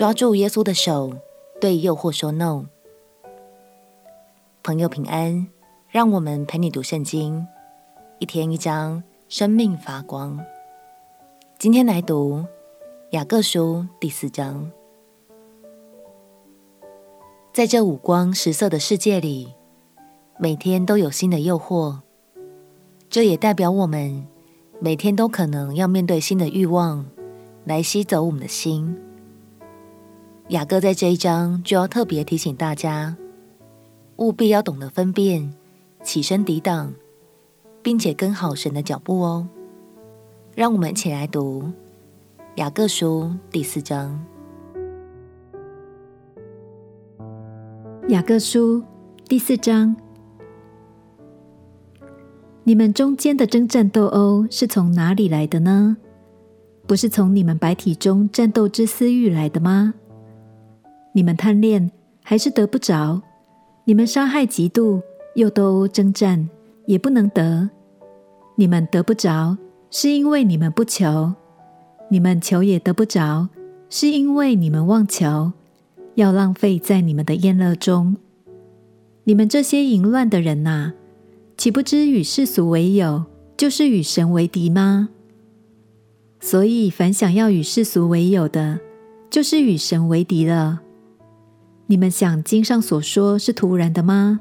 抓住耶稣的手，对诱惑说 “no”。朋友平安，让我们陪你读圣经，一天一章，生命发光。今天来读雅各书第四章。在这五光十色的世界里，每天都有新的诱惑，这也代表我们每天都可能要面对新的欲望。来吸走我们的心。雅各在这一章就要特别提醒大家，务必要懂得分辨，起身抵挡，并且跟好神的脚步哦。让我们一起来读雅各书第四章。雅各书第四章，你们中间的争战斗殴是从哪里来的呢？不是从你们白体中战斗之私欲来的吗？你们贪恋还是得不着？你们杀害嫉妒又都征战，也不能得。你们得不着，是因为你们不求；你们求也得不着，是因为你们妄求，要浪费在你们的宴乐中。你们这些淫乱的人哪，岂不知与世俗为友，就是与神为敌吗？所以，凡想要与世俗为友的，就是与神为敌了。你们想经上所说是突然的吗？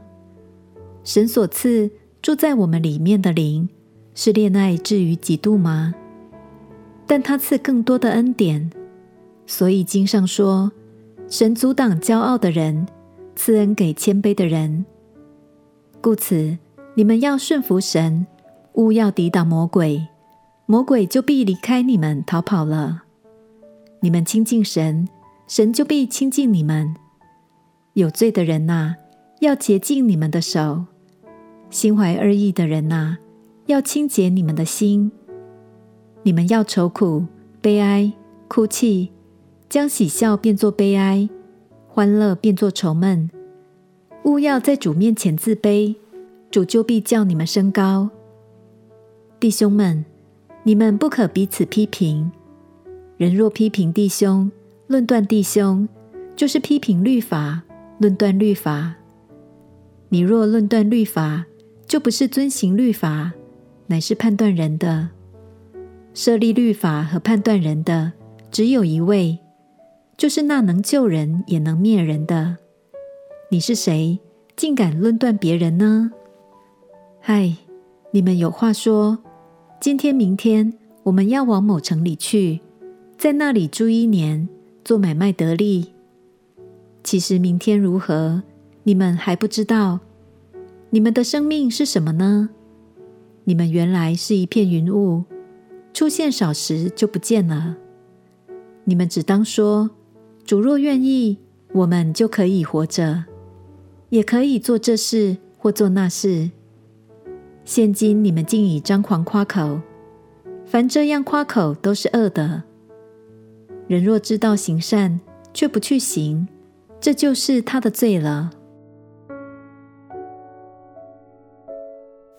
神所赐住在我们里面的灵，是恋爱至于嫉妒吗？但他赐更多的恩典，所以经上说，神阻挡骄傲的人，赐恩给谦卑的人。故此，你们要顺服神，勿要抵挡魔鬼。魔鬼就必离开你们逃跑了。你们亲近神，神就必亲近你们。有罪的人呐，要洁净你们的手；心怀二意的人呐，要清洁你们的心。你们要愁苦、悲哀、哭泣，将喜笑变作悲哀，欢乐变作愁闷。勿要在主面前自卑，主就必叫你们升高。弟兄们。你们不可彼此批评。人若批评弟兄、论断弟兄，就是批评律法、论断律法。你若论断律法，就不是遵行律法，乃是判断人的。设立律法和判断人的，只有一位，就是那能救人也能灭人的。你是谁，竟敢论断别人呢？嗨，你们有话说。今天、明天，我们要往某城里去，在那里住一年，做买卖得利。其实明天如何，你们还不知道。你们的生命是什么呢？你们原来是一片云雾，出现少时就不见了。你们只当说：主若愿意，我们就可以活着，也可以做这事或做那事。现今你们竟以张狂夸口，凡这样夸口都是恶的。人若知道行善，却不去行，这就是他的罪了。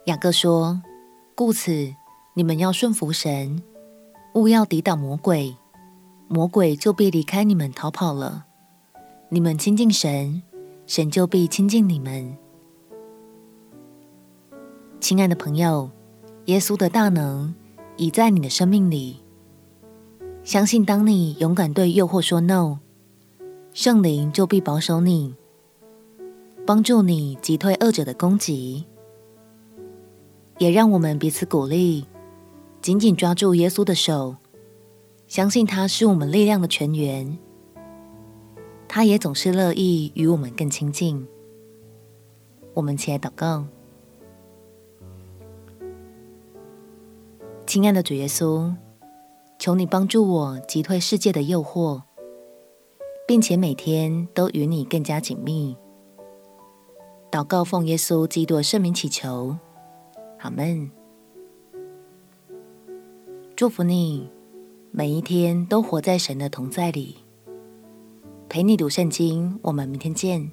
雅各说：“故此，你们要顺服神，勿要抵挡魔鬼，魔鬼就必离开你们逃跑了。你们亲近神，神就必亲近你们。”亲爱的朋友，耶稣的大能已在你的生命里。相信当你勇敢对诱惑说 “no”，圣灵就必保守你，帮助你击退恶者的攻击。也让我们彼此鼓励，紧紧抓住耶稣的手，相信他是我们力量的泉源。他也总是乐意与我们更亲近。我们起来祷告。亲爱的主耶稣，求你帮助我击退世界的诱惑，并且每天都与你更加紧密。祷告奉耶稣基督圣名祈求，阿门。祝福你每一天都活在神的同在里，陪你读圣经。我们明天见。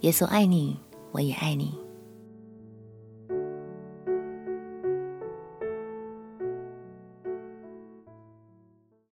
耶稣爱你，我也爱你。